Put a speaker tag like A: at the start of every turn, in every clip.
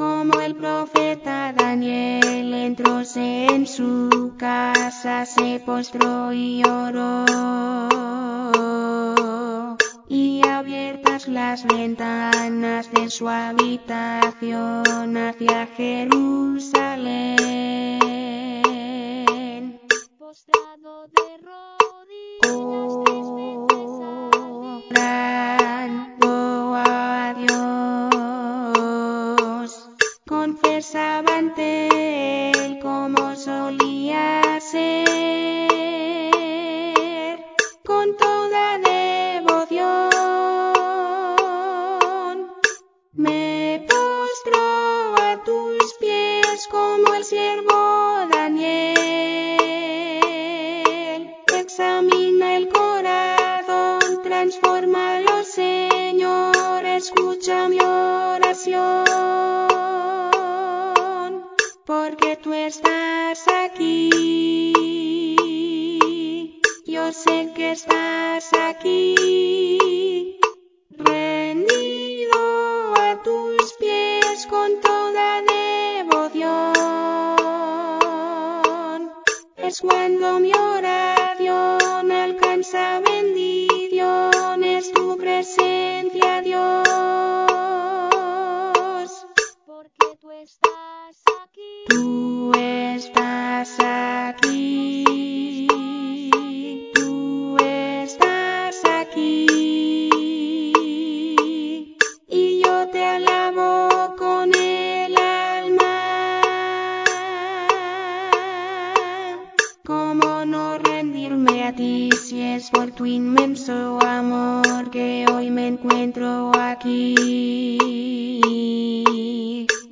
A: Como el profeta Daniel entró en su casa, se postró y lloró. Y abiertas las ventanas de su habitación hacia Jerusalén. Con toda devoción. Me postro a tus pies como el siervo Daniel. Examina el corazón, transfórmalo, Señor, escucha mi oración. Porque tú estás aquí. Yo sé que estás aquí. Rendido a tus pies con toda devoción. Es cuando mi oración alcanza bendición, es tu presencia, Dios.
B: Porque tú estás aquí.
A: Tú estás aquí. Rendirme a ti si es por tu inmenso amor que hoy me encuentro aquí?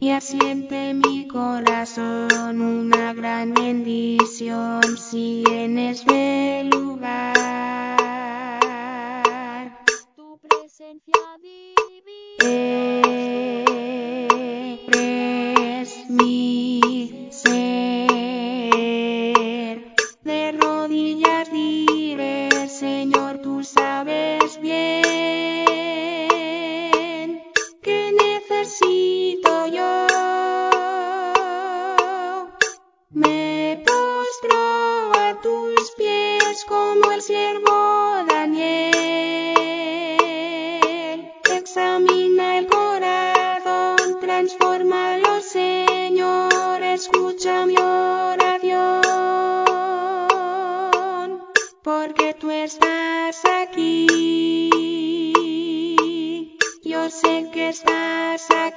A: Y asiente mi corazón una gran bendición si en este lugar
B: Tu presencia divina.
A: es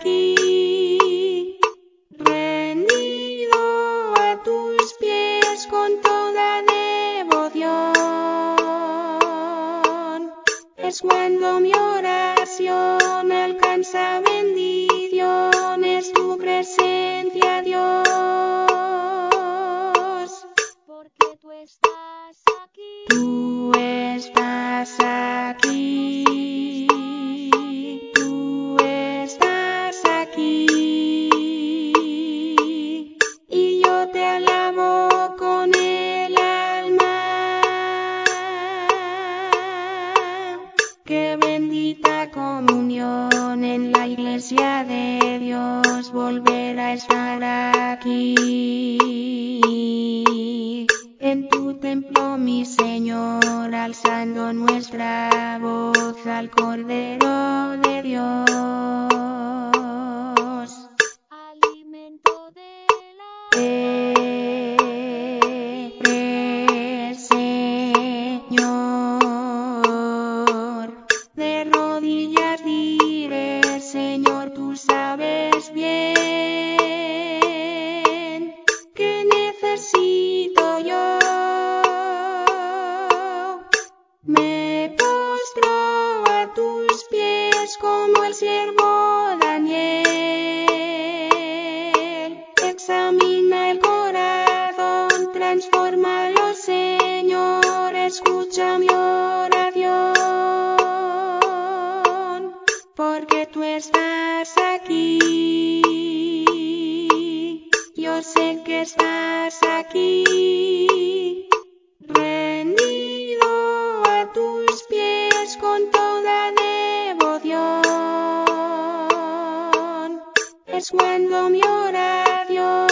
A: aquí. Rendido a tus pies con toda devoción. Es cuando mi a estar es cuando mi horario